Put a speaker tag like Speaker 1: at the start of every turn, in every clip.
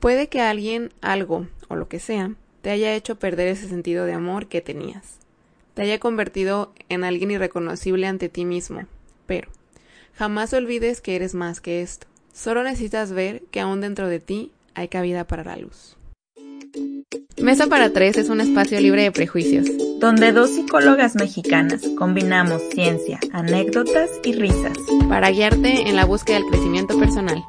Speaker 1: Puede que alguien, algo o lo que sea, te haya hecho perder ese sentido de amor que tenías. Te haya convertido en alguien irreconocible ante ti mismo. Pero, jamás olvides que eres más que esto. Solo necesitas ver que aún dentro de ti hay cabida para la luz. Mesa para Tres es un espacio libre de prejuicios,
Speaker 2: donde dos psicólogas mexicanas combinamos ciencia, anécdotas y risas
Speaker 1: para guiarte en la búsqueda del crecimiento personal.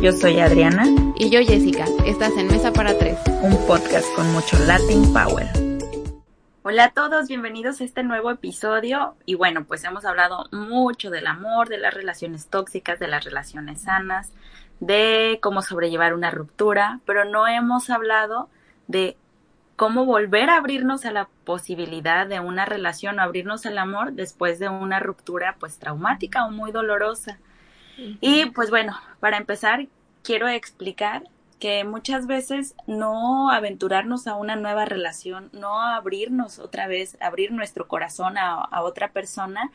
Speaker 2: Yo soy Adriana.
Speaker 1: Y yo Jessica. Estás en Mesa para Tres.
Speaker 2: Un podcast con mucho Latin Power. Hola a todos, bienvenidos a este nuevo episodio. Y bueno, pues hemos hablado mucho del amor, de las relaciones tóxicas, de las relaciones sanas, de cómo sobrellevar una ruptura, pero no hemos hablado de cómo volver a abrirnos a la posibilidad de una relación o abrirnos al amor después de una ruptura pues traumática o muy dolorosa. Y pues bueno, para empezar, quiero explicar que muchas veces no aventurarnos a una nueva relación, no abrirnos otra vez, abrir nuestro corazón a, otra persona,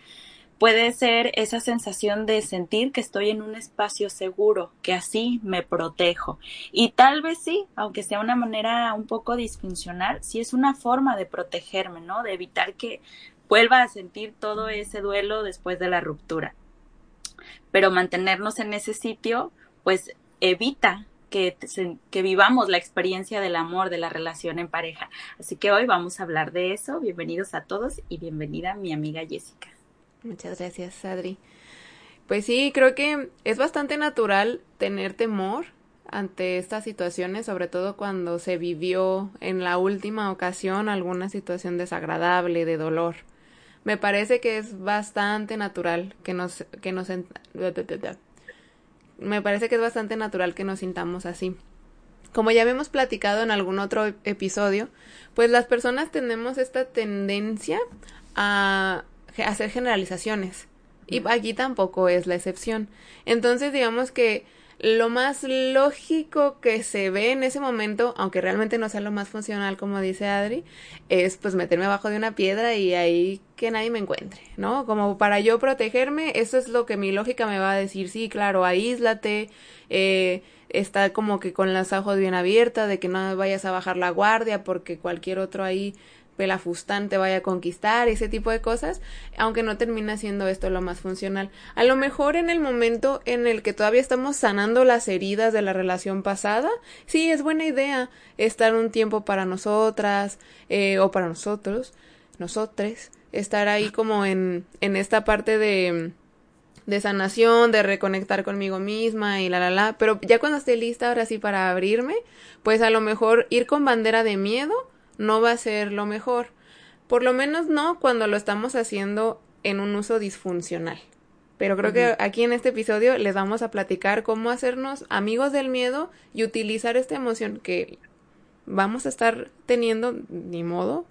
Speaker 2: puede ser esa sensación de sentir que estoy en un espacio seguro, que así me protejo. Y tal vez sí, aunque sea una manera un poco disfuncional, sí es una forma de protegerme, ¿no? De evitar que vuelva a sentir todo ese duelo después de la ruptura pero mantenernos en ese sitio, pues evita que, que, vivamos la experiencia del amor, de la relación en pareja. Así que hoy vamos a hablar de eso. Bienvenidos a todos y bienvenida mi amiga Jessica.
Speaker 1: Muchas gracias, Adri. Pues sí, creo que es bastante natural tener temor ante estas situaciones, sobre todo cuando se vivió en la última ocasión alguna situación desagradable, de dolor me parece que es bastante natural que nos, que nos, me parece que es bastante natural que nos sintamos así. Como ya habíamos platicado en algún otro episodio, pues las personas tenemos esta tendencia a hacer generalizaciones. Y aquí tampoco es la excepción. Entonces, digamos que lo más lógico que se ve en ese momento, aunque realmente no sea lo más funcional como dice Adri, es pues meterme abajo de una piedra y ahí que nadie me encuentre, ¿no? Como para yo protegerme, eso es lo que mi lógica me va a decir, sí, claro, aíslate, eh, está como que con las ojos bien abiertas, de que no vayas a bajar la guardia porque cualquier otro ahí pelafustán te vaya a conquistar, ese tipo de cosas, aunque no termina siendo esto lo más funcional. A lo mejor en el momento en el que todavía estamos sanando las heridas de la relación pasada, sí es buena idea estar un tiempo para nosotras eh, o para nosotros, nosotres, estar ahí como en, en esta parte de de sanación, de reconectar conmigo misma y la la la, pero ya cuando esté lista ahora sí para abrirme, pues a lo mejor ir con bandera de miedo no va a ser lo mejor. Por lo menos no cuando lo estamos haciendo en un uso disfuncional. Pero creo que aquí en este episodio les vamos a platicar cómo hacernos amigos del miedo y utilizar esta emoción que vamos a estar teniendo, ni modo,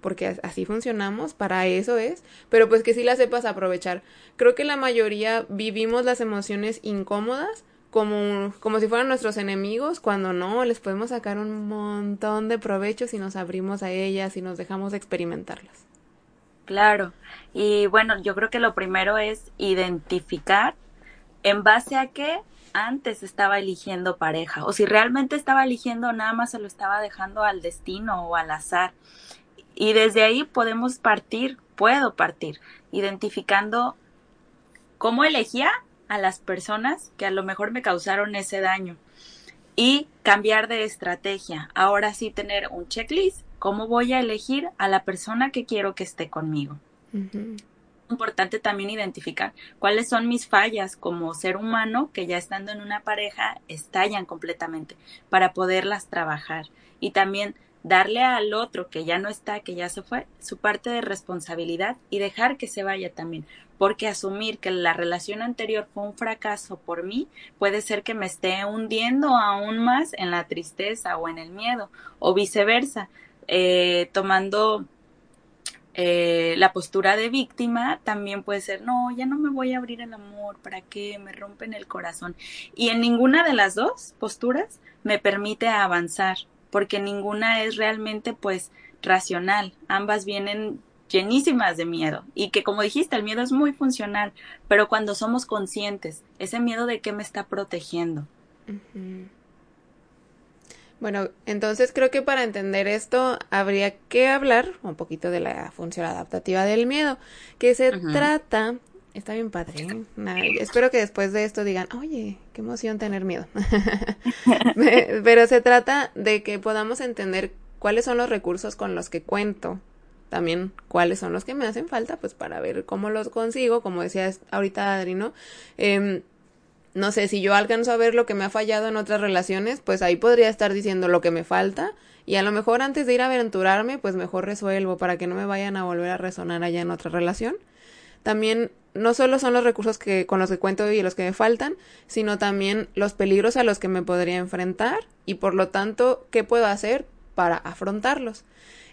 Speaker 1: porque así funcionamos, para eso es, pero pues que sí la sepas aprovechar. Creo que la mayoría vivimos las emociones incómodas como, como si fueran nuestros enemigos, cuando no, les podemos sacar un montón de provecho si nos abrimos a ellas y nos dejamos experimentarlas.
Speaker 2: Claro, y bueno, yo creo que lo primero es identificar en base a qué antes estaba eligiendo pareja, o si realmente estaba eligiendo nada más se lo estaba dejando al destino o al azar. Y desde ahí podemos partir, puedo partir, identificando cómo elegía a las personas que a lo mejor me causaron ese daño y cambiar de estrategia. Ahora sí tener un checklist. ¿Cómo voy a elegir a la persona que quiero que esté conmigo? Importante también identificar cuáles son mis fallas como ser humano que ya estando en una pareja estallan completamente para poderlas trabajar y también darle al otro que ya no está, que ya se fue, su parte de responsabilidad y dejar que se vaya también. Porque asumir que la relación anterior fue un fracaso por mí puede ser que me esté hundiendo aún más en la tristeza o en el miedo, o viceversa, eh, tomando eh, la postura de víctima también puede ser, no, ya no me voy a abrir el amor, ¿para qué? Me rompen el corazón. Y en ninguna de las dos posturas me permite avanzar, porque ninguna es realmente pues racional. Ambas vienen llenísimas de miedo y que como dijiste, el miedo es muy funcional, pero cuando somos conscientes, ese miedo de qué me está protegiendo.
Speaker 1: Bueno, entonces creo que para entender esto habría que hablar un poquito de la función adaptativa del miedo, que se trata, está bien padre, ¿eh? espero que después de esto digan, oye, qué emoción tener miedo, pero se trata de que podamos entender cuáles son los recursos con los que cuento, también cuáles son los que me hacen falta, pues para ver cómo los consigo, como decía ahorita Adri, ¿no? Eh, no sé, si yo alcanzo a ver lo que me ha fallado en otras relaciones, pues ahí podría estar diciendo lo que me falta y a lo mejor antes de ir a aventurarme, pues mejor resuelvo para que no me vayan a volver a resonar allá en otra relación. También no solo son los recursos que con los que cuento y los que me faltan, sino también los peligros a los que me podría enfrentar y por lo tanto, ¿qué puedo hacer para afrontarlos?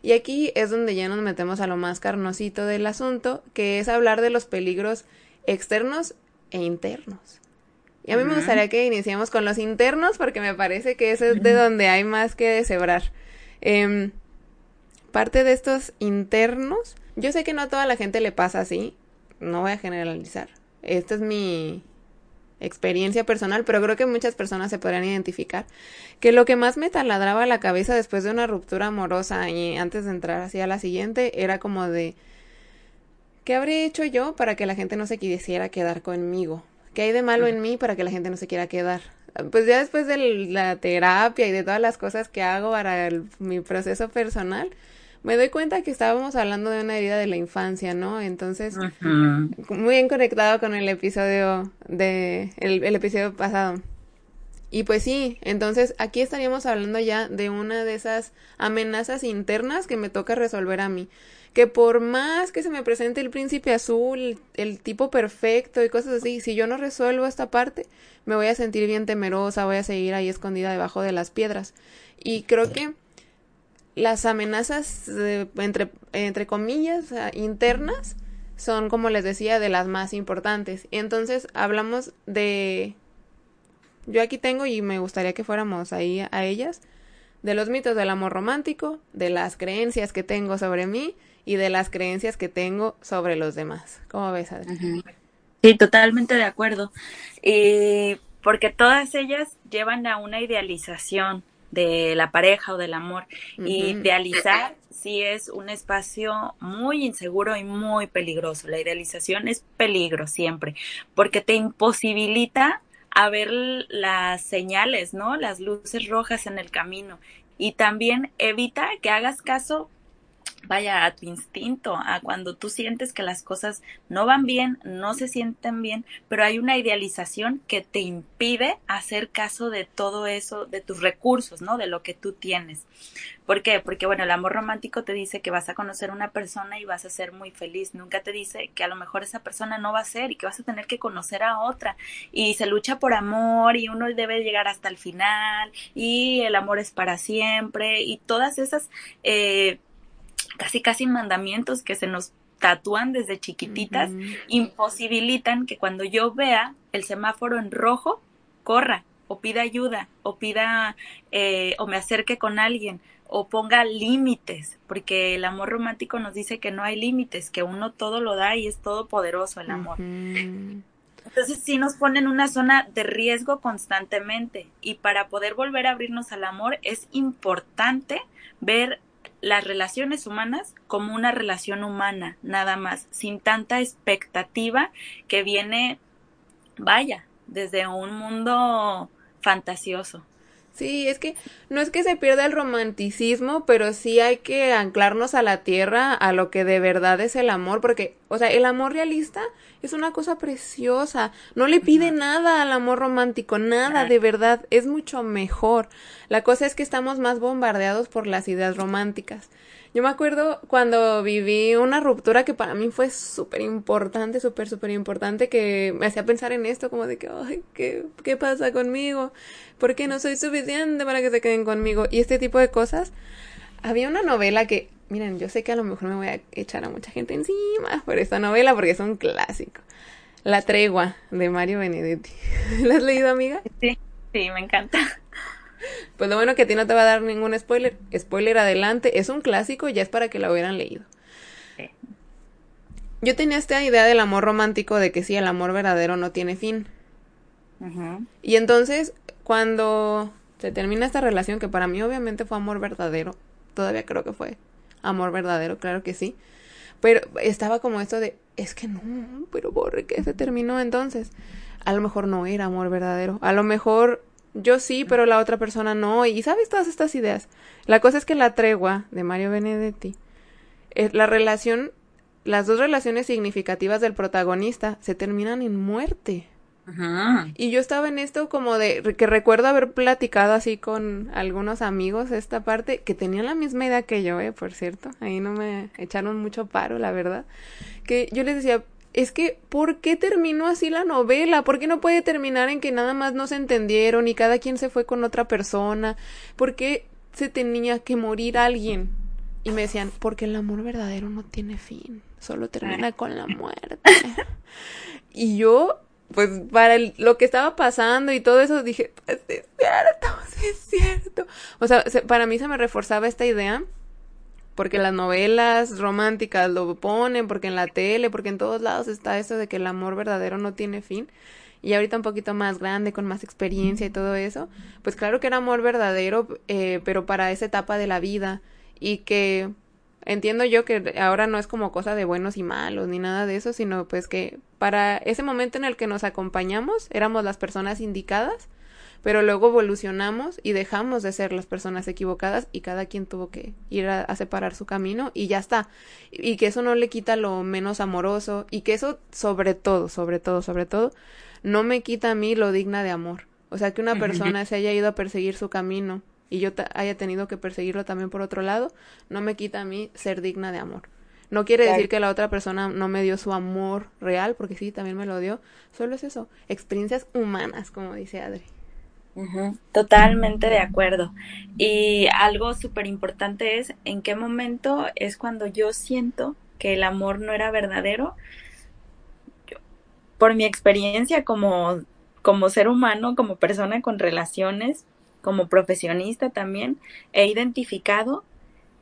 Speaker 1: Y aquí es donde ya nos metemos a lo más carnosito del asunto, que es hablar de los peligros externos e internos. Y a mí me gustaría que iniciemos con los internos porque me parece que eso es de donde hay más que deshebrar. Em, parte de estos internos, yo sé que no a toda la gente le pasa así, no voy a generalizar. Esta es mi experiencia personal, pero creo que muchas personas se podrían identificar. Que lo que más me taladraba la cabeza después de una ruptura amorosa y antes de entrar hacia la siguiente era como de... ¿Qué habría hecho yo para que la gente no se quisiera quedar conmigo? ¿Qué hay de malo en mí para que la gente no se quiera quedar? Pues ya después de la terapia y de todas las cosas que hago para mi proceso personal, me doy cuenta que estábamos hablando de una herida de la infancia, ¿no? Entonces, muy bien conectado con el episodio de el, el, episodio pasado. Y pues sí, entonces aquí estaríamos hablando ya de una de esas amenazas internas que me toca resolver a mí que por más que se me presente el príncipe azul, el tipo perfecto y cosas así, si yo no resuelvo esta parte, me voy a sentir bien temerosa, voy a seguir ahí escondida debajo de las piedras. Y creo que las amenazas, entre, entre comillas, internas, son, como les decía, de las más importantes. Entonces hablamos de... Yo aquí tengo y me gustaría que fuéramos ahí a ellas, de los mitos del amor romántico, de las creencias que tengo sobre mí y de las creencias que tengo sobre los demás. ¿Cómo ves, Adri?
Speaker 2: Sí, totalmente de acuerdo. Y porque todas ellas llevan a una idealización de la pareja o del amor. Y idealizar sí es un espacio muy inseguro y muy peligroso. La idealización es peligro siempre, porque te imposibilita a ver las señales, ¿no? Las luces rojas en el camino. Y también evita que hagas caso vaya a tu instinto, a cuando tú sientes que las cosas no van bien, no se sienten bien, pero hay una idealización que te impide hacer caso de todo eso, de tus recursos, ¿no? De lo que tú tienes. ¿Por qué? Porque, bueno, el amor romántico te dice que vas a conocer una persona y vas a ser muy feliz. Nunca te dice que a lo mejor esa persona no va a ser y que vas a tener que conocer a otra. Y se lucha por amor y uno debe llegar hasta el final y el amor es para siempre y todas esas... Eh, casi casi mandamientos que se nos tatúan desde chiquititas, imposibilitan que cuando yo vea el semáforo en rojo, corra o pida ayuda o pida eh, o me acerque con alguien o ponga límites, porque el amor romántico nos dice que no hay límites, que uno todo lo da y es todopoderoso el amor. Entonces sí nos pone en una zona de riesgo constantemente y para poder volver a abrirnos al amor es importante ver las relaciones humanas como una relación humana, nada más, sin tanta expectativa que viene, vaya, desde un mundo fantasioso.
Speaker 1: Sí, es que no es que se pierda el romanticismo, pero sí hay que anclarnos a la tierra, a lo que de verdad es el amor, porque, o sea, el amor realista es una cosa preciosa, no le pide nada al amor romántico, nada, de verdad, es mucho mejor. La cosa es que estamos más bombardeados por las ideas románticas. Yo me acuerdo cuando viví una ruptura que para mí fue súper importante, súper, súper importante, que me hacía pensar en esto, como de que, ay, ¿qué, ¿qué pasa conmigo? ¿Por qué no soy suficiente para que se queden conmigo? Y este tipo de cosas. Había una novela que, miren, yo sé que a lo mejor me voy a echar a mucha gente encima por esta novela porque es un clásico. La tregua de Mario Benedetti. ¿La has leído, amiga?
Speaker 2: Sí, sí, me encanta.
Speaker 1: Pues lo bueno que a ti no te va a dar ningún spoiler. Spoiler adelante. Es un clásico, ya es para que lo hubieran leído. Yo tenía esta idea del amor romántico de que sí, el amor verdadero no tiene fin. Y entonces, cuando se termina esta relación, que para mí obviamente fue amor verdadero, todavía creo que fue amor verdadero, claro que sí. Pero estaba como esto de, es que no, pero borre que se terminó entonces. A lo mejor no era amor verdadero. A lo mejor yo sí, pero la otra persona no. Y sabes todas estas ideas. La cosa es que la tregua de Mario Benedetti, es la relación, las dos relaciones significativas del protagonista se terminan en muerte.
Speaker 2: Ajá.
Speaker 1: Y yo estaba en esto como de que recuerdo haber platicado así con algunos amigos esta parte que tenían la misma idea que yo, eh, por cierto. Ahí no me echaron mucho paro, la verdad. Que yo les decía, es que, ¿por qué terminó así la novela? ¿Por qué no puede terminar en que nada más no se entendieron y cada quien se fue con otra persona? ¿Por qué se tenía que morir alguien? Y me decían, porque el amor verdadero no tiene fin, solo termina con la muerte. y yo, pues para el- lo que estaba pasando y todo eso, dije, pues es cierto, sí es cierto. O sea, se- para mí se me reforzaba esta idea porque las novelas románticas lo ponen, porque en la tele, porque en todos lados está eso de que el amor verdadero no tiene fin. Y ahorita un poquito más grande, con más experiencia y todo eso, pues claro que era amor verdadero, eh, pero para esa etapa de la vida. Y que entiendo yo que ahora no es como cosa de buenos y malos ni nada de eso, sino pues que para ese momento en el que nos acompañamos éramos las personas indicadas pero luego evolucionamos y dejamos de ser las personas equivocadas y cada quien tuvo que ir a, a separar su camino y ya está. Y, y que eso no le quita lo menos amoroso y que eso sobre todo, sobre todo, sobre todo, no me quita a mí lo digna de amor. O sea, que una persona se haya ido a perseguir su camino y yo haya tenido que perseguirlo también por otro lado, no me quita a mí ser digna de amor. No quiere decir que la otra persona no me dio su amor real, porque sí, también me lo dio. Solo es eso, experiencias humanas, como dice Adri.
Speaker 2: Totalmente de acuerdo. Y algo súper importante es en qué momento es cuando yo siento que el amor no era verdadero. Yo- por mi experiencia como, como ser humano, como persona con relaciones, como profesionista también, he identificado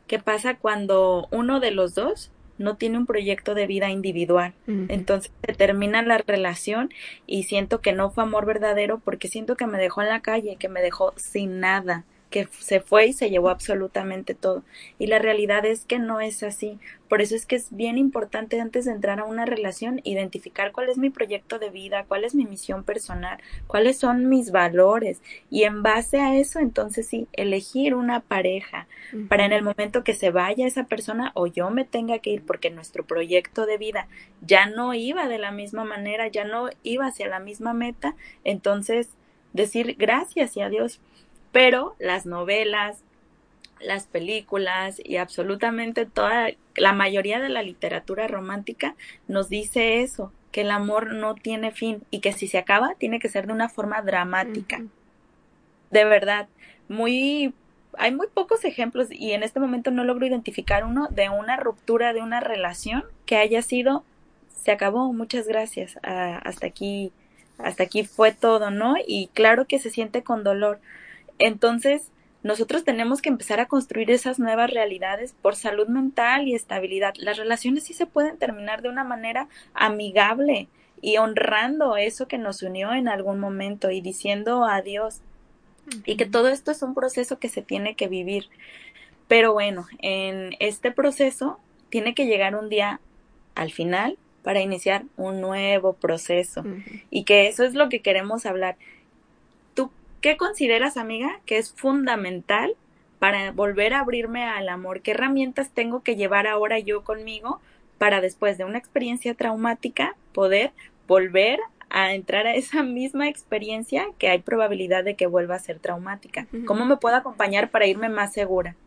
Speaker 2: qué pasa cuando uno de los dos no tiene un proyecto de vida individual. Entonces se termina la relación y siento que no fue amor verdadero porque siento que me dejó en la calle, que me dejó sin nada, que se fue y se llevó absolutamente todo. Y la realidad es que no es así. Por eso es que es bien importante antes de entrar a una relación identificar cuál es mi proyecto de vida, cuál es mi misión personal, cuáles son mis valores y en base a eso entonces sí, elegir una pareja para en el momento que se vaya esa persona o yo me tenga que ir porque nuestro proyecto de vida ya no iba de la misma manera, ya no iba hacia la misma meta, entonces decir gracias y adiós. Pero las novelas, las películas y absolutamente toda la mayoría de la literatura romántica nos dice eso, que el amor no tiene fin y que si se acaba tiene que ser de una forma dramática de verdad, muy, hay muy pocos ejemplos y en este momento no logro identificar uno de una ruptura de una relación que haya sido, se acabó, muchas gracias, ah, hasta aquí, hasta aquí fue todo, ¿no? Y claro que se siente con dolor. Entonces, nosotros tenemos que empezar a construir esas nuevas realidades por salud mental y estabilidad. Las relaciones sí se pueden terminar de una manera amigable y honrando eso que nos unió en algún momento y diciendo adiós y que todo esto es un proceso que se tiene que vivir. Pero bueno, en este proceso tiene que llegar un día al final para iniciar un nuevo proceso y que eso es lo que queremos hablar. ¿Tú ¿Qué consideras, amiga, que es fundamental para volver a abrirme al amor? ¿Qué herramientas tengo que llevar ahora yo conmigo para después de una experiencia traumática poder volver a entrar a esa misma experiencia que hay probabilidad de que vuelva a ser traumática? ¿Cómo me puedo acompañar para irme más segura?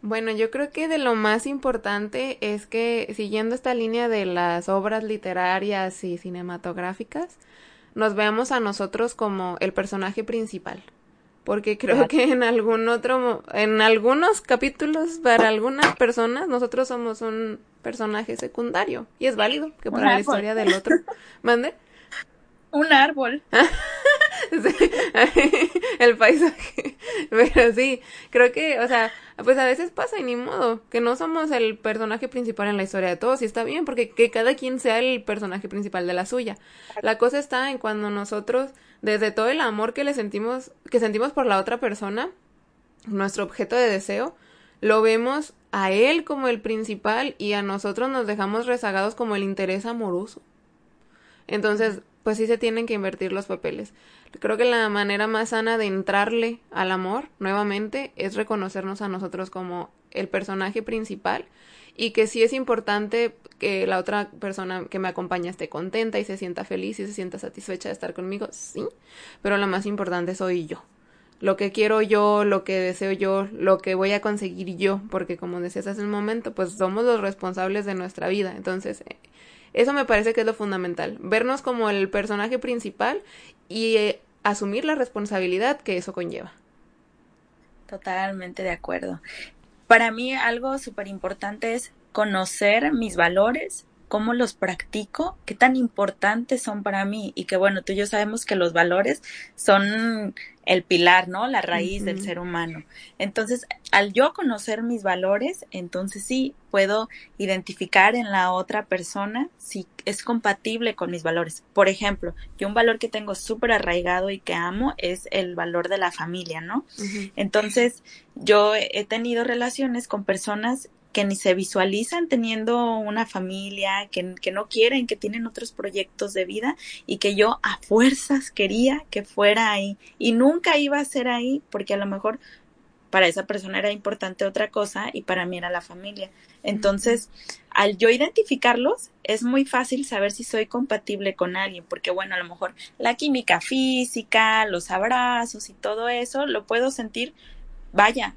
Speaker 1: Bueno, yo creo que de lo más importante es que siguiendo esta línea de las obras literarias y cinematográficas, nos veamos a nosotros como el personaje principal. Porque creo que en algún otro, en algunos capítulos, para algunas personas, nosotros somos un personaje secundario. Y es válido que para la historia del otro. ¿Mande?
Speaker 2: Un árbol.
Speaker 1: el paisaje. Pero sí, creo que, o sea, pues a veces pasa y ni modo, que no somos el personaje principal en la historia de todos y está bien porque que cada quien sea el personaje principal de la suya. La cosa está en cuando nosotros, desde todo el amor que le sentimos, que sentimos por la otra persona, nuestro objeto de deseo, lo vemos a él como el principal y a nosotros nos dejamos rezagados como el interés amoroso. Entonces, pues sí se tienen que invertir los papeles. Creo que la manera más sana de entrarle al amor nuevamente es reconocernos a nosotros como el personaje principal y que sí es importante que la otra persona que me acompaña esté contenta y se sienta feliz y se sienta satisfecha de estar conmigo, sí, pero lo más importante soy yo. Lo que quiero yo, lo que deseo yo, lo que voy a conseguir yo, porque como decías hace un momento, pues somos los responsables de nuestra vida. Entonces, eso me parece que es lo fundamental, vernos como el personaje principal y eh, asumir la responsabilidad que eso conlleva.
Speaker 2: Totalmente de acuerdo. Para mí algo súper importante es conocer mis valores, cómo los practico, qué tan importantes son para mí y que bueno, tú y yo sabemos que los valores son el pilar, ¿no? La raíz del ser humano. Entonces, al yo conocer mis valores, entonces sí puedo identificar en la otra persona si es compatible con mis valores. Por ejemplo, yo un valor que tengo súper arraigado y que amo es el valor de la familia, ¿no? Entonces, yo he tenido relaciones con personas que ni se visualizan teniendo una familia, que, que, no quieren, que tienen otros proyectos de vida y que yo a fuerzas quería que fuera ahí. Y nunca iba a ser ahí porque a lo mejor para esa persona era importante otra cosa y para mí era la familia. Entonces, al yo identificarlos, es muy fácil saber si soy compatible con alguien, porque bueno, a lo mejor la química física, los abrazos y todo eso, lo puedo sentir, vaya,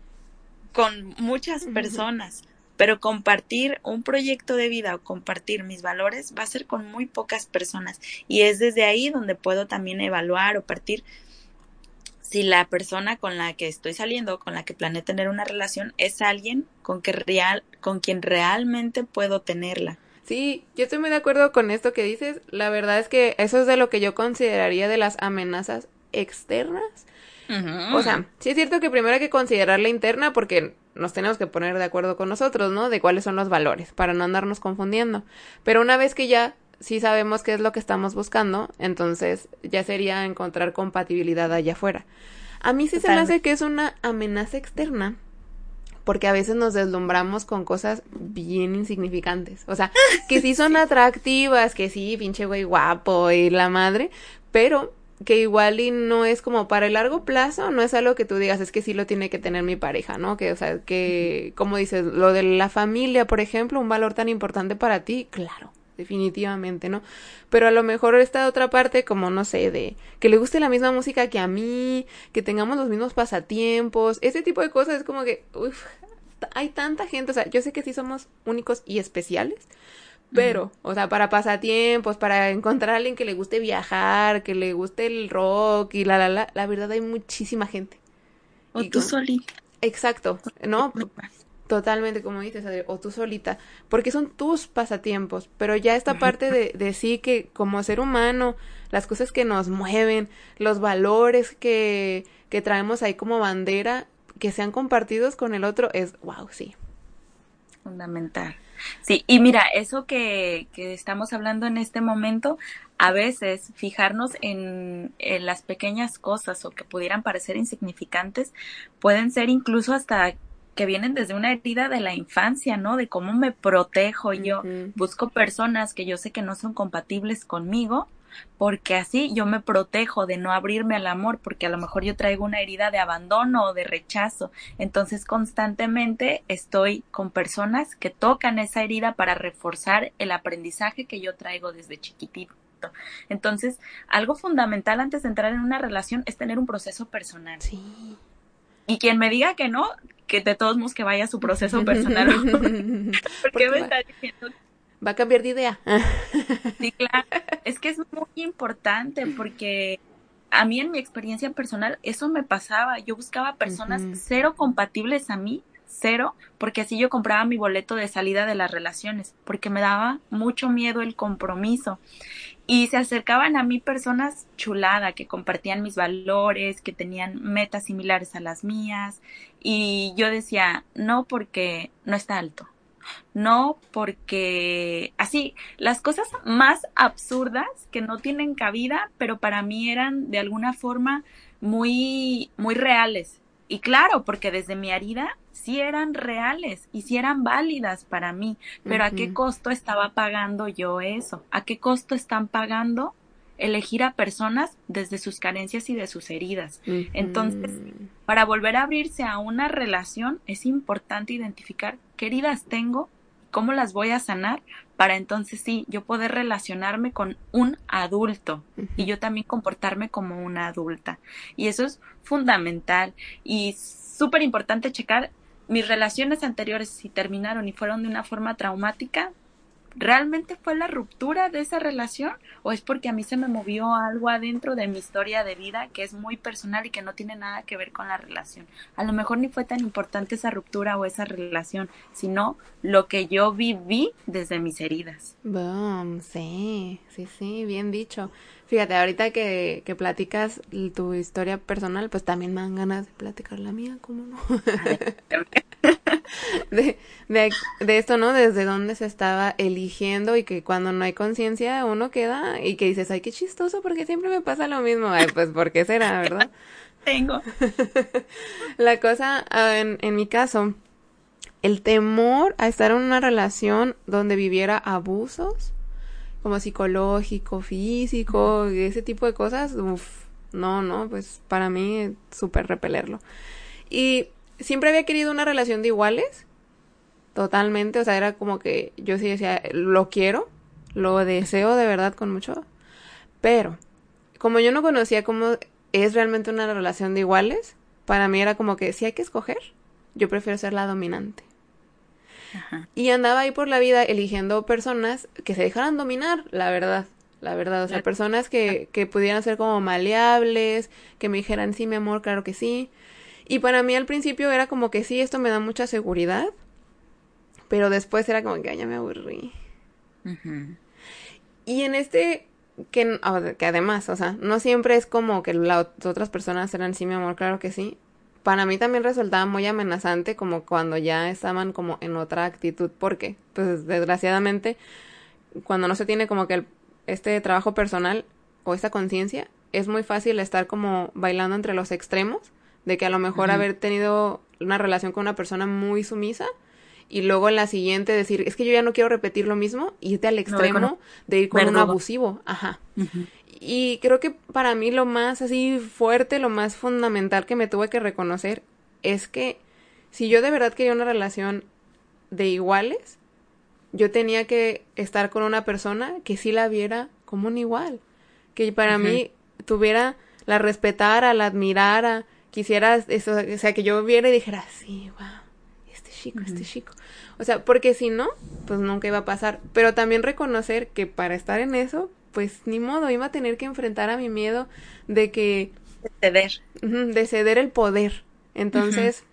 Speaker 2: con muchas personas pero compartir un proyecto de vida o compartir mis valores va a ser con muy pocas personas y es desde ahí donde puedo también evaluar o partir si la persona con la que estoy saliendo, con la que planeo tener una relación, es alguien con, que real, con quien realmente puedo tenerla.
Speaker 1: Sí, yo estoy muy de acuerdo con esto que dices. La verdad es que eso es de lo que yo consideraría de las amenazas externas. O sea, sí es cierto que primero hay que considerar la interna porque nos tenemos que poner de acuerdo con nosotros, ¿no? De cuáles son los valores, para no andarnos confundiendo. Pero una vez que ya sí sabemos qué es lo que estamos buscando, entonces ya sería encontrar compatibilidad allá afuera. A mí sí se me hace que es una amenaza externa, porque a veces nos deslumbramos con cosas bien insignificantes. O sea, que sí son atractivas, que sí, pinche güey guapo y la madre, pero que igual y no es como para el largo plazo, no es algo que tú digas, es que sí lo tiene que tener mi pareja, ¿no? Que, o sea, que, como dices, lo de la familia, por ejemplo, un valor tan importante para ti, claro, definitivamente, ¿no? Pero a lo mejor esta otra parte, como no sé, de que le guste la misma música que a mí, que tengamos los mismos pasatiempos, ese tipo de cosas es como que, uff, hay tanta gente, o sea, yo sé que sí somos únicos y especiales, pero, o sea, para pasatiempos, para encontrar a alguien que le guste viajar, que le guste el rock y la, la, la, la verdad hay muchísima gente.
Speaker 2: O tú solita.
Speaker 1: Exacto, ¿no? Totalmente, como dices, o tú solita, porque son tus pasatiempos, pero ya esta parte de, de sí que como ser humano, las cosas que nos mueven, los valores que, que traemos ahí como bandera, que sean compartidos con el otro, es wow, sí.
Speaker 2: Fundamental. Sí, y mira, eso que, que estamos hablando en este momento, a veces fijarnos en, en, las pequeñas cosas o que pudieran parecer insignificantes, pueden ser incluso hasta que vienen desde una herida de la infancia, ¿no? De cómo me protejo yo. Busco personas que yo sé que no son compatibles conmigo porque así yo me protejo de no abrirme al amor, porque a lo mejor yo traigo una herida de abandono o de rechazo. Entonces constantemente estoy con personas que tocan esa herida para reforzar el aprendizaje que yo traigo desde chiquitito. Entonces, algo fundamental antes de entrar en una relación es tener un proceso personal.
Speaker 1: Sí.
Speaker 2: Y quien me diga que no, que de todos modos que vaya a su proceso personal. Porque me está diciendo
Speaker 1: va a cambiar de idea.
Speaker 2: sí, claro. Es que es muy importante porque a mí en mi experiencia personal eso me pasaba. Yo buscaba personas cero compatibles a mí, cero, porque así yo compraba mi boleto de salida de las relaciones, porque me daba mucho miedo el compromiso. Y se acercaban a mí personas chulada, que compartían mis valores, que tenían metas similares a las mías. Y yo decía, no porque no está alto no porque así, las cosas más absurdas que no tienen cabida, pero para mí eran de alguna forma muy, muy reales. Y claro, porque desde mi herida sí eran reales y sí eran válidas para mí, pero ¿a qué costo estaba pagando yo eso? ¿A qué costo están pagando elegir a personas desde sus carencias y de sus heridas. Entonces, para volver a abrirse a una relación es importante identificar qué heridas tengo, cómo las voy a sanar, para entonces sí, yo poder relacionarme con un adulto y yo también comportarme como una adulta. Y eso es fundamental y súper importante checar mis relaciones anteriores si terminaron y fueron de una forma traumática, ¿realmente fue la ruptura de esa relación o es porque a mí se me movió algo adentro de mi historia de vida que es muy personal y que no tiene nada que ver con la relación? A lo mejor ni fue tan importante esa ruptura o esa relación, sino lo que yo viví desde mis heridas.
Speaker 1: Sí, sí, sí, bien dicho. Fíjate, ahorita que, que platicas tu historia personal, pues también me dan ganas de platicar la mía, ¿cómo no? de, de, de, esto, ¿no? Desde dónde se estaba eligiendo y que cuando no hay conciencia uno queda y que dices, ay, qué chistoso, porque siempre me pasa lo mismo. Ay, pues, ¿por qué será, verdad?
Speaker 2: Tengo.
Speaker 1: La cosa, ah, en, en mi caso, el temor a estar en una relación donde viviera abusos, como psicológico, físico, ese tipo de cosas, uff, no, no, pues para mí súper repelerlo. Y siempre había querido una relación de iguales, totalmente, o sea, era como que yo sí decía, lo quiero, lo deseo de verdad con mucho, pero como yo no conocía cómo es realmente una relación de iguales, para mí era como que si hay que escoger, yo prefiero ser la dominante. Y andaba ahí por la vida eligiendo personas que se dejaran dominar, la verdad, la verdad, o sea, personas que, que pudieran ser como maleables, que me dijeran, sí, mi amor, claro que sí, y para mí al principio era como que sí, esto me da mucha seguridad, pero después era como que ya me aburrí. Y en este, que, que además, o sea, no siempre es como que las otras personas eran sí, mi amor, claro que sí. Para mí también resultaba muy amenazante como cuando ya estaban como en otra actitud, porque, pues desgraciadamente, cuando no se tiene como que el, este trabajo personal o esta conciencia, es muy fácil estar como bailando entre los extremos de que a lo mejor haber tenido una relación con una persona muy sumisa y luego en la siguiente decir, es que yo ya no quiero repetir lo mismo, irte al extremo de ir con un abusivo. Ajá. Y creo que para mí lo más así fuerte, lo más fundamental que me tuve que reconocer es que si yo de verdad quería una relación de iguales, yo tenía que estar con una persona que sí la viera como un igual, que para mí tuviera, la respetara, la admirara, quisiera eso, o sea, que yo viera y dijera, sí, wow, chico, este chico. O sea, porque si no, pues nunca iba a pasar. Pero también reconocer que para estar en eso, pues ni modo, iba a tener que enfrentar a mi miedo de que...
Speaker 2: De ceder.
Speaker 1: de ceder el poder. Entonces,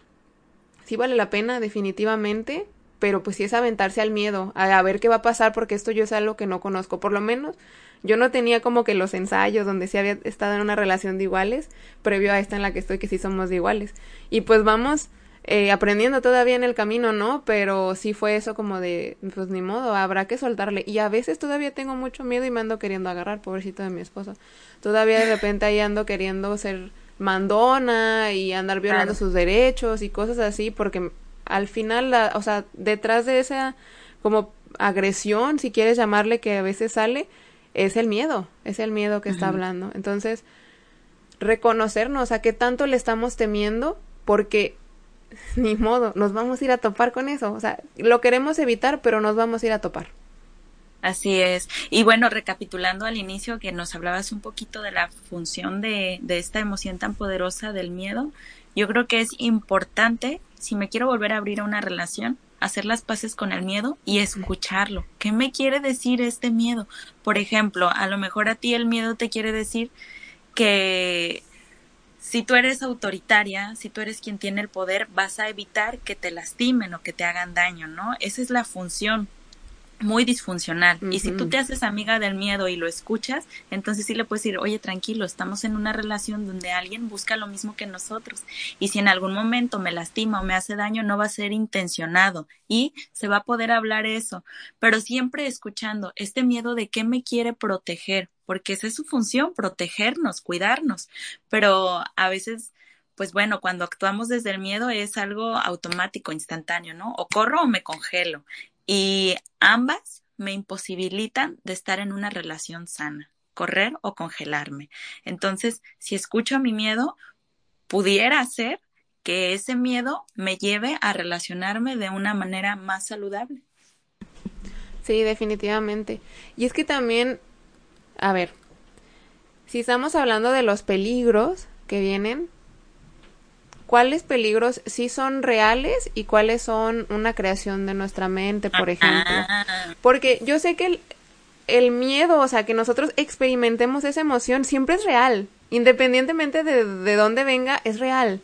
Speaker 1: sí vale la pena, definitivamente, pero pues sí es aventarse al miedo, a, a ver qué va a pasar, porque esto yo es algo que no conozco. Por lo menos yo no tenía como que los ensayos donde sí había estado en una relación de iguales, previo a esta en la que estoy, que sí somos de iguales. Y pues vamos eh, aprendiendo todavía en el camino, ¿no? Pero sí fue eso como de, pues ni modo, habrá que soltarle. Y a veces todavía tengo mucho miedo y me ando queriendo agarrar, pobrecito de mi esposo. Todavía de repente ahí ando queriendo ser mandona y andar violando sus derechos y cosas así, porque al final, la, o sea, detrás de esa como agresión, si quieres llamarle, que a veces sale, es el miedo, es el miedo que está hablando. Entonces, reconocernos a qué tanto le estamos temiendo, porque ni modo, nos vamos a ir a topar con eso. O sea, lo queremos evitar, pero nos vamos a ir a topar.
Speaker 2: Así es. Y bueno, recapitulando al inicio que nos hablabas un poquito de la función de, de esta emoción tan poderosa del miedo, yo creo que es importante, si me quiero volver a abrir a una relación, hacer las paces con el miedo y escucharlo. ¿Qué me quiere decir este miedo? Por ejemplo, a lo mejor a ti el miedo te quiere decir que si tú eres autoritaria, si tú eres quien tiene el poder, vas a evitar que te lastimen o que te hagan daño, ¿no? Esa es la función muy disfuncional. Y si tú te haces amiga del miedo y lo escuchas, entonces sí le puedes decir, oye, tranquilo, estamos en una relación donde alguien busca lo mismo que nosotros. Y si en algún momento me lastima o me hace daño, no va a ser intencionado y se va a poder hablar eso. Pero siempre escuchando este miedo de qué me quiere proteger, porque esa es su función, protegernos, cuidarnos. Pero a veces pues bueno, cuando actuamos desde el miedo es algo automático, instantáneo, ¿no? O corro o me congelo y ambas me imposibilitan de estar en una relación sana, correr o congelarme. Entonces, si escucho a mi miedo, pudiera ser que ese miedo me lleve a relacionarme de una manera más saludable.
Speaker 1: Sí, definitivamente. Y es que también, a ver, si estamos hablando de los peligros que vienen, cuáles peligros sí son reales y cuáles son una creación de nuestra mente, por ejemplo. Porque yo sé que el, miedo, o sea, que nosotros experimentemos esa emoción siempre es real, independientemente de, de dónde venga, es real.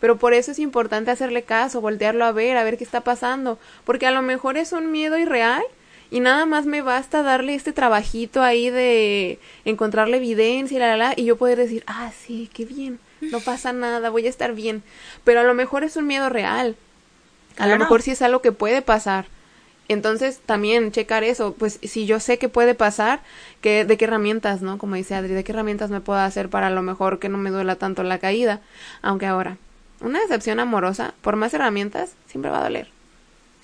Speaker 1: Pero por eso es importante hacerle caso, voltearlo a ver, a ver qué está pasando, porque a lo mejor es un miedo irreal y nada más me basta darle este trabajito ahí de encontrarle evidencia y la, la, la y yo poder decir, ah, sí, qué bien no pasa nada, voy a estar bien. Pero a lo mejor es un miedo real. A lo mejor sí es algo que puede pasar. Entonces, también checar eso, pues si yo sé que puede pasar, que, de qué herramientas, ¿no? Como dice Adri, de qué herramientas me puedo hacer para a lo mejor que no me duela tanto la caída. Aunque ahora, una decepción amorosa, por más herramientas, siempre va a doler.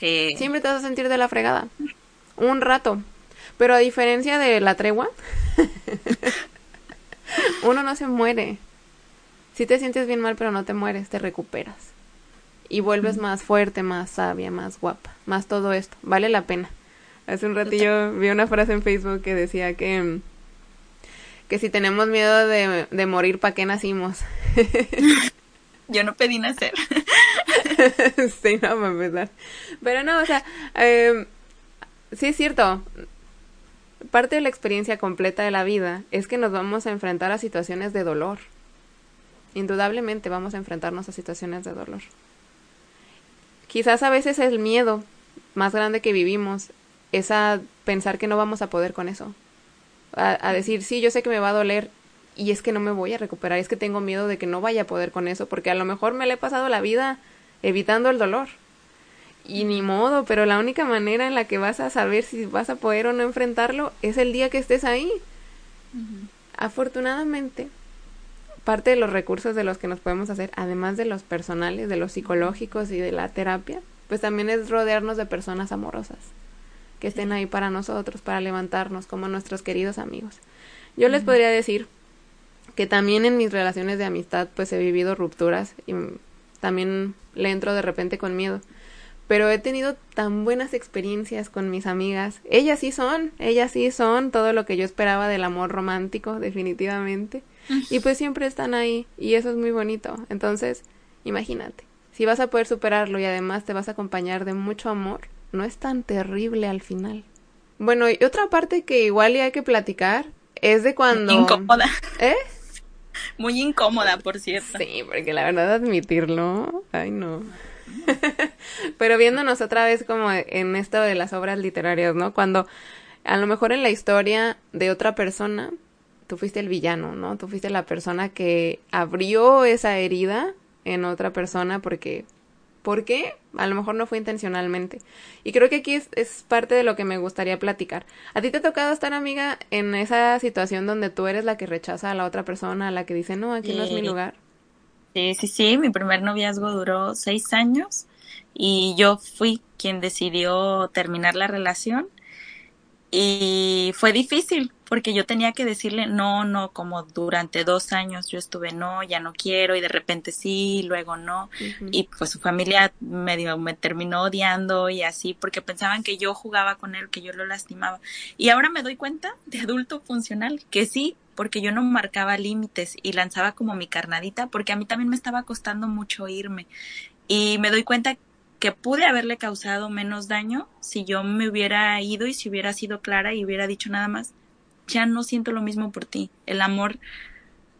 Speaker 1: Sí. Siempre te vas a sentir de la fregada. Un rato. Pero a diferencia de la tregua, uno no se muere. Si te sientes bien mal, pero no te mueres, te recuperas. Y vuelves más fuerte, más sabia, más guapa, más todo esto. Vale la pena. Hace un ratillo vi una frase en Facebook que decía que que si tenemos miedo de, de morir, ¿para qué nacimos?
Speaker 2: Yo no pedí nacer.
Speaker 1: sí, no, me Pero no, o sea, eh, sí es cierto. Parte de la experiencia completa de la vida es que nos vamos a enfrentar a situaciones de dolor indudablemente vamos a enfrentarnos a situaciones de dolor. Quizás a veces el miedo más grande que vivimos es a pensar que no vamos a poder con eso. A, decir, sí, yo sé que me va a doler y es que no me voy a recuperar, es que tengo miedo de que no vaya a poder con eso, porque a lo mejor me le he pasado la vida evitando el dolor. Y ni modo, pero la única manera en la que vas a saber si vas a poder o no enfrentarlo es el día que estés ahí. Afortunadamente, parte de los recursos de los que nos podemos hacer, además de los personales, de los psicológicos y de la terapia, pues también es rodearnos de personas amorosas que estén ahí para nosotros, para levantarnos como nuestros queridos amigos. Yo les podría decir que también en mis relaciones de amistad pues he vivido rupturas y también le entro de repente con miedo. Pero he tenido tan buenas experiencias con mis amigas. Ellas sí son, ellas sí son todo lo que yo esperaba del amor romántico, definitivamente. Y pues siempre están ahí y eso es muy bonito. Entonces, imagínate, si vas a poder superarlo y además te vas a acompañar de mucho amor, no es tan terrible al final. Bueno, y otra parte que igual ya hay que platicar es de cuando...
Speaker 2: Incómoda.
Speaker 1: ¿Eh?
Speaker 2: Muy incómoda, por cierto.
Speaker 1: Sí, porque la verdad admitirlo, ay no. Pero viéndonos otra vez como en esto de las obras literarias, ¿no? Cuando a lo mejor en la historia de otra persona tú fuiste el villano, ¿no? Tú fuiste la persona que abrió esa herida en otra persona porque... ¿Por qué? A lo mejor no fue intencionalmente. Y creo que aquí es, es, parte de lo que me gustaría platicar. ¿A ti te ha tocado estar, amiga, en esa situación donde tú eres la que rechaza a la otra persona, a la que dice, no, aquí no es mi lugar?
Speaker 2: Sí, sí, sí. Mi primer noviazgo duró seis años y yo fui quien decidió terminar la relación y fue difícil porque yo tenía que decirle no, no, como durante dos años yo estuve no, ya no quiero y de repente sí, luego no. Y pues su familia medio me terminó odiando y así porque pensaban que yo jugaba con él, que yo lo lastimaba. Y ahora me doy cuenta de adulto funcional que sí, porque yo no marcaba límites y lanzaba como mi carnadita porque a mí también me estaba costando mucho irme. Y me doy cuenta que pude haberle causado menos daño si yo me hubiera ido y si hubiera sido clara y hubiera dicho nada más ya no siento lo mismo por ti. El amor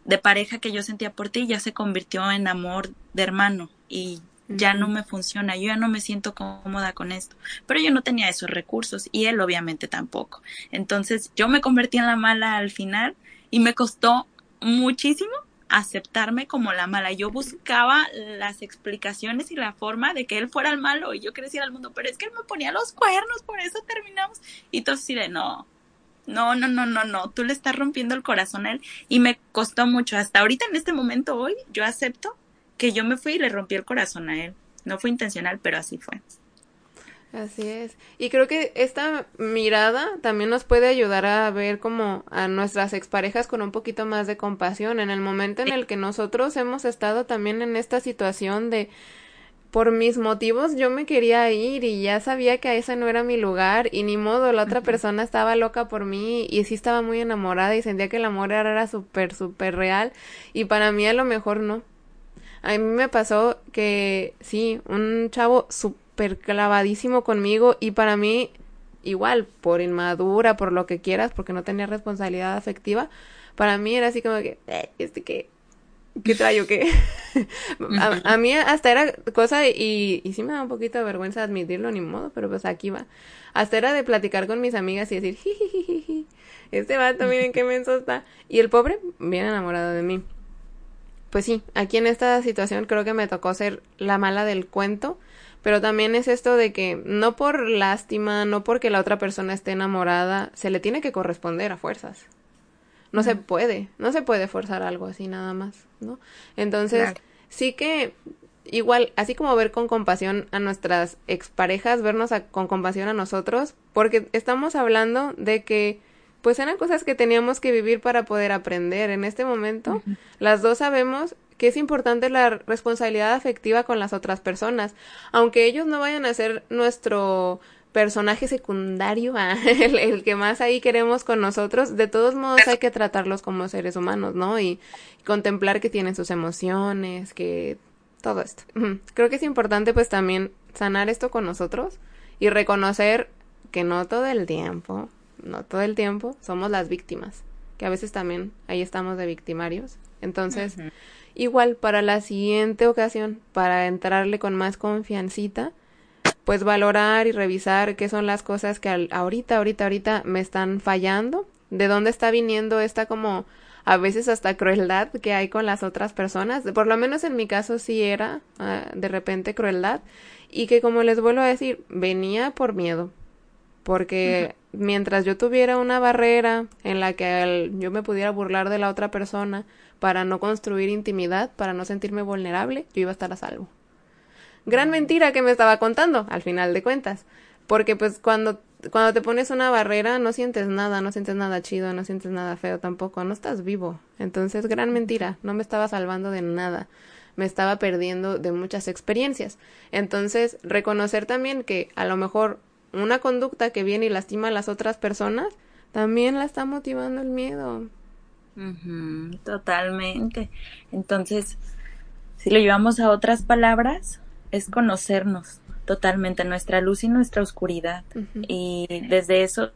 Speaker 2: de pareja que yo sentía por ti ya se convirtió en amor de hermano y ya no me funciona, yo ya no me siento cómoda con esto. Pero yo no tenía esos recursos y él obviamente tampoco. Entonces yo me convertí en la mala al final y me costó muchísimo aceptarme como la mala. Yo buscaba las explicaciones y la forma de que él fuera el malo y yo creciera al mundo, pero es que él me ponía los cuernos, por eso terminamos. Y entonces sí de no, no, no, no, no, no, tú le estás rompiendo el corazón a él y me costó mucho. Hasta ahorita en este momento hoy yo acepto que yo me fui y le rompí el corazón a él. No fue intencional, pero así fue.
Speaker 1: Así es. Y creo que esta mirada también nos puede ayudar a ver como a nuestras exparejas con un poquito más de compasión en el momento en el que nosotros hemos estado también en esta situación de por mis motivos yo me quería ir y ya sabía que ese no era mi lugar y ni modo, la otra persona estaba loca por mí y sí estaba muy enamorada y sentía que el amor era súper, súper real y para mí a lo mejor no. A mí me pasó que sí, un chavo súper clavadísimo conmigo y para mí igual, por inmadura, por lo que quieras, porque no tenía responsabilidad afectiva, para mí era así como que, eh, este que ¿qué traigo qué? a, mí hasta era cosa y, y sí me da un poquito de vergüenza admitirlo, ni modo, pero pues aquí va. Hasta era de platicar con mis amigas y decir, este vato, miren qué menso está. Y el pobre, bien enamorado de mí. Pues sí, aquí en esta situación creo que me tocó ser la mala del cuento, pero también es esto de que no por lástima, no porque la otra persona esté enamorada, se le tiene que corresponder a fuerzas. No se puede, no se puede forzar algo así nada más, ¿no? Entonces, sí que igual, así como ver con compasión a nuestras exparejas, vernos con compasión a nosotros, porque estamos hablando de que pues eran cosas que teníamos que vivir para poder aprender. En este momento, las dos sabemos que es importante la responsabilidad afectiva con las otras personas, aunque ellos no vayan a ser nuestro personaje secundario, el, que más ahí queremos con nosotros, de todos modos hay que tratarlos como seres humanos, ¿no? Y, contemplar que tienen sus emociones, que todo esto. Creo que es importante pues también sanar esto con nosotros y reconocer que no todo el tiempo, no todo el tiempo somos las víctimas, que a veces también ahí estamos de victimarios. Entonces, igual para la siguiente ocasión, para entrarle con más confiancita, pues valorar y revisar qué son las cosas que ahorita, ahorita, ahorita me están fallando, de dónde está viniendo esta como a veces hasta crueldad que hay con las otras personas, por lo menos en mi caso sí era ah, de repente crueldad y que como les vuelvo a decir, venía por miedo, porque mientras yo tuviera una barrera en la que yo me pudiera burlar de la otra persona para no construir intimidad, para no sentirme vulnerable, yo iba a estar a salvo gran mentira que me estaba contando, al final de cuentas. Porque pues cuando, cuando te pones una barrera no sientes nada, no sientes nada chido, no sientes nada feo tampoco, no estás vivo. Entonces, gran mentira, no me estaba salvando de nada, me estaba perdiendo de muchas experiencias. Entonces, reconocer también que a lo mejor una conducta que viene y lastima a las otras personas, también la está motivando el miedo.
Speaker 2: totalmente. Entonces, si lo llevamos a otras palabras, es conocernos totalmente, nuestra luz y nuestra oscuridad. Y desde eso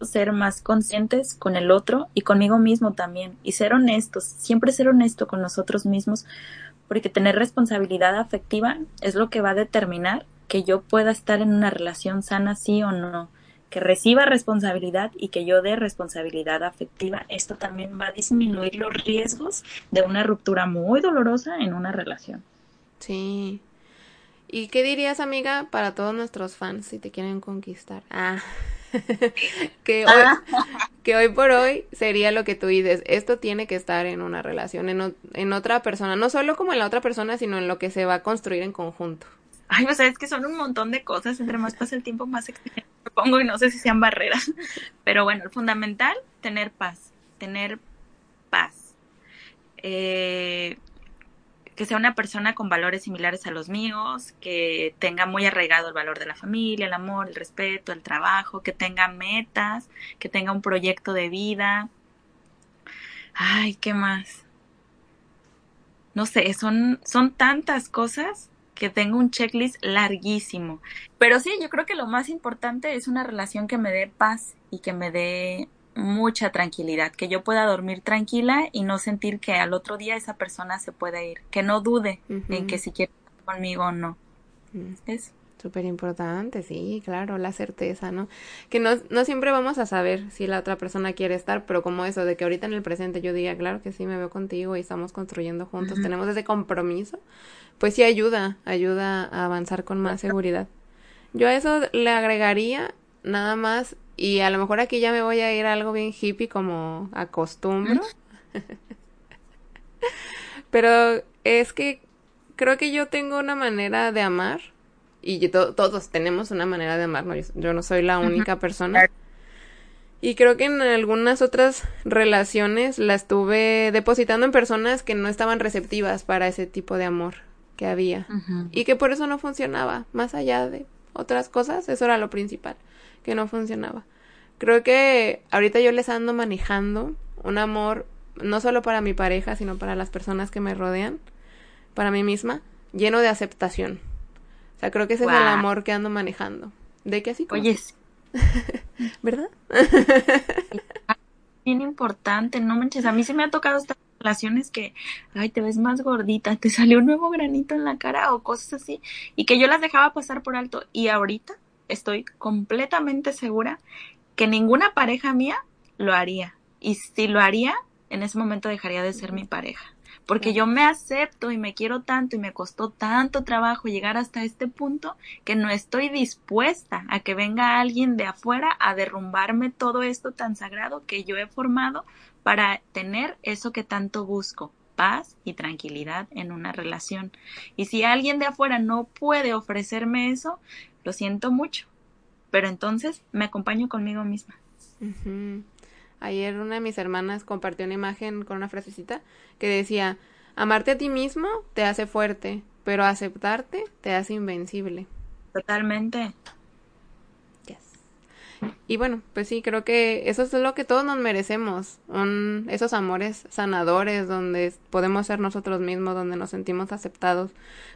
Speaker 2: ser más conscientes con el otro y conmigo mismo también. Y ser honestos, siempre ser honesto con nosotros mismos, porque tener responsabilidad afectiva es lo que va a determinar que yo pueda estar en una relación sana, sí o no. Que reciba responsabilidad y que yo dé responsabilidad afectiva. Esto también va a disminuir los riesgos de una ruptura muy dolorosa en una relación.
Speaker 1: Sí, ¿Y qué dirías, amiga, para todos nuestros fans si te quieren conquistar? Ah, que, hoy, que hoy por hoy sería lo que tú dices. Esto tiene que estar en una relación, en, en otra persona, no solo como en la otra persona, sino en lo que se va a construir en conjunto.
Speaker 2: Ay, o sea, es que son un montón de cosas. Entre más pasa el tiempo, más exigente me pongo y no sé si sean barreras. Pero bueno, el fundamental, tener paz. Tener paz. Eh, que sea una persona con valores similares a los míos, que tenga muy arraigado el valor de la familia, el amor, el respeto, el trabajo, que tenga metas, que tenga un proyecto de vida. Ay, ¿qué más? No sé, son, son tantas cosas que tengo un checklist larguísimo. Pero sí, yo creo que lo más importante es una relación que me dé paz y que me dé mucha tranquilidad, que yo pueda dormir tranquila y no sentir que al otro día esa persona se puede ir, que no dude en que si quiere estar conmigo o no. Es
Speaker 1: Súper importante, sí, claro, la certeza, ¿no? Que no, no siempre vamos a saber si la otra persona quiere estar, pero como eso, de que ahorita en el presente yo diga, claro que sí, me veo contigo y estamos construyendo juntos, tenemos ese compromiso, pues sí ayuda, ayuda a avanzar con más seguridad. Yo a eso le agregaría nada más y a lo mejor aquí ya me voy a ir a algo bien hippie como acostumbro. Pero es que creo que yo tengo una manera de amar y todos tenemos una manera de amar, ¿no? yo, no soy la única persona. Y creo que en algunas otras relaciones la estuve depositando en personas que no estaban receptivas para ese tipo de amor que había. Y que por eso no funcionaba. Más allá de otras cosas, eso era lo principal que no funcionaba. Creo que ahorita yo les ando manejando un amor no solo para mi pareja, sino para las personas que me rodean, para mí misma, lleno de aceptación. O sea, creo que ese es el amor que ando manejando. De que así como...
Speaker 2: Oye,
Speaker 1: ¿verdad?
Speaker 2: Bien importante, no manches, a mí se me ha tocado estas relaciones que, ay, te ves más gordita, te salió un nuevo granito en la cara o cosas así, y que yo las dejaba pasar por alto. Y ahorita estoy completamente segura que ninguna pareja mía lo haría. Y si lo haría, en ese momento dejaría de ser mi pareja. Porque yo me acepto y me quiero tanto y me costó tanto trabajo llegar hasta este punto que no estoy dispuesta a que venga alguien de afuera a derrumbarme todo esto tan sagrado que yo he formado para tener eso que tanto busco, paz y tranquilidad en una relación. Y si alguien de afuera no puede ofrecerme eso, lo siento mucho, pero entonces me acompaño conmigo misma.
Speaker 1: Ayer una de mis hermanas compartió una imagen con una frasecita que decía, amarte a ti mismo te hace fuerte, pero aceptarte te hace invencible.
Speaker 2: Totalmente.
Speaker 1: Y bueno, pues sí, creo que eso es lo que todos nos merecemos, un, esos amores sanadores donde podemos ser nosotros mismos, donde nos sentimos aceptados,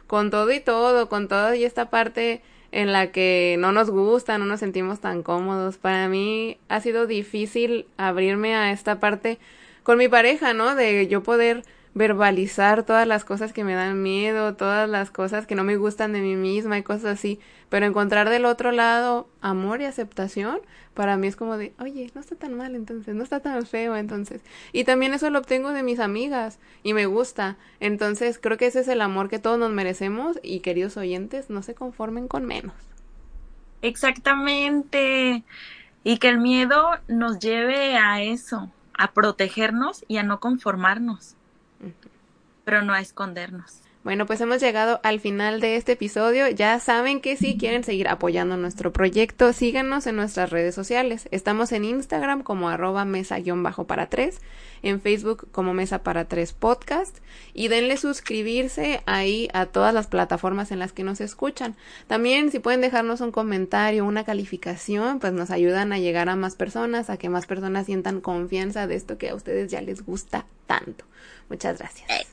Speaker 1: con todo y todo, con toda y esta parte en la que no nos gusta, no nos sentimos tan cómodos. Para mí ha sido difícil abrirme a esta parte con mi pareja, ¿no? De yo poder verbalizar todas las cosas que me dan miedo, todas las cosas que no me gustan de mí misma y cosas así, pero encontrar del otro lado amor y aceptación, para mí es como de, oye, no está tan mal entonces, no está tan feo entonces. Y también eso lo obtengo de mis amigas y me gusta. Entonces creo que ese es el amor que todos nos merecemos y queridos oyentes, no se conformen con menos.
Speaker 2: Exactamente. Y que el miedo nos lleve a eso, a protegernos y a no conformarnos pero no a escondernos.
Speaker 1: Bueno, pues hemos llegado al final de este episodio. Ya saben que si quieren seguir apoyando nuestro proyecto, síganos en nuestras redes sociales. Estamos en Instagram como arroba mesa-para tres, en Facebook como Mesa para tres podcast y denle suscribirse ahí a todas las plataformas en las que nos escuchan. También si pueden dejarnos un comentario, una calificación, pues nos ayudan a llegar a más personas, a que más personas sientan confianza de esto que a ustedes ya les gusta tanto. Muchas gracias.